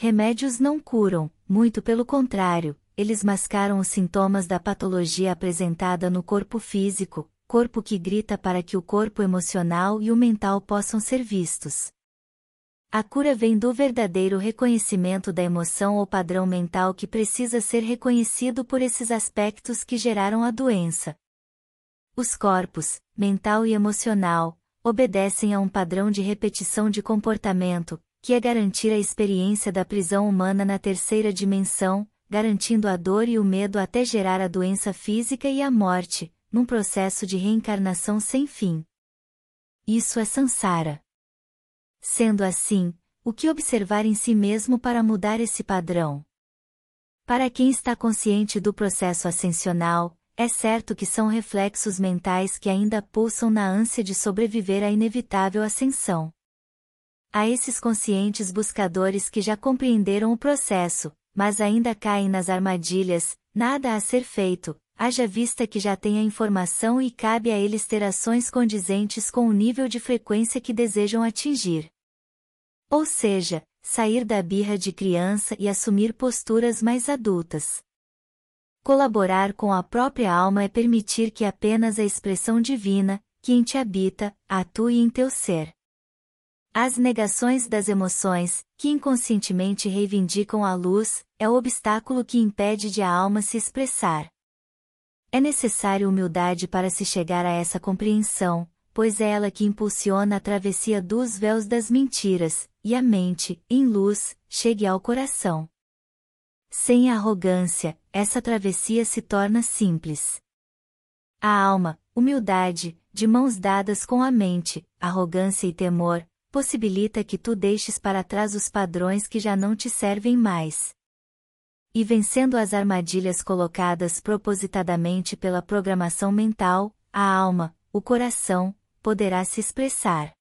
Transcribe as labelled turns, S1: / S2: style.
S1: remédios não curam, muito pelo contrário, eles mascaram os sintomas da patologia apresentada no corpo físico, corpo que grita para que o corpo emocional e o mental possam ser vistos. A cura vem do verdadeiro reconhecimento da emoção ou padrão mental que precisa ser reconhecido por esses aspectos que geraram a doença. Os corpos, mental e emocional, obedecem a um padrão de repetição de comportamento, que é garantir a experiência da prisão humana na terceira dimensão, garantindo a dor e o medo até gerar a doença física e a morte, num processo de reencarnação sem fim. Isso é Sansara. Sendo assim, o que observar em si mesmo para mudar esse padrão? Para quem está consciente do processo ascensional, é certo que são reflexos mentais que ainda pulsam na ânsia de sobreviver à inevitável ascensão. A esses conscientes buscadores que já compreenderam o processo, mas ainda caem nas armadilhas, nada a ser feito, haja vista que já têm a informação e cabe a eles ter ações condizentes com o nível de frequência que desejam atingir. Ou seja, sair da birra de criança e assumir posturas mais adultas. Colaborar com a própria alma é permitir que apenas a expressão divina, que em te habita, atue em teu ser. As negações das emoções, que inconscientemente reivindicam a luz, é o obstáculo que impede de a alma se expressar. É necessário humildade para se chegar a essa compreensão, pois é ela que impulsiona a travessia dos véus das mentiras, e a mente, em luz, chegue ao coração. Sem arrogância, essa travessia se torna simples. A alma, humildade, de mãos dadas com a mente, arrogância e temor, possibilita que tu deixes para trás os padrões que já não te servem mais e vencendo as armadilhas colocadas propositadamente pela programação mental, a alma, o coração, poderá se expressar.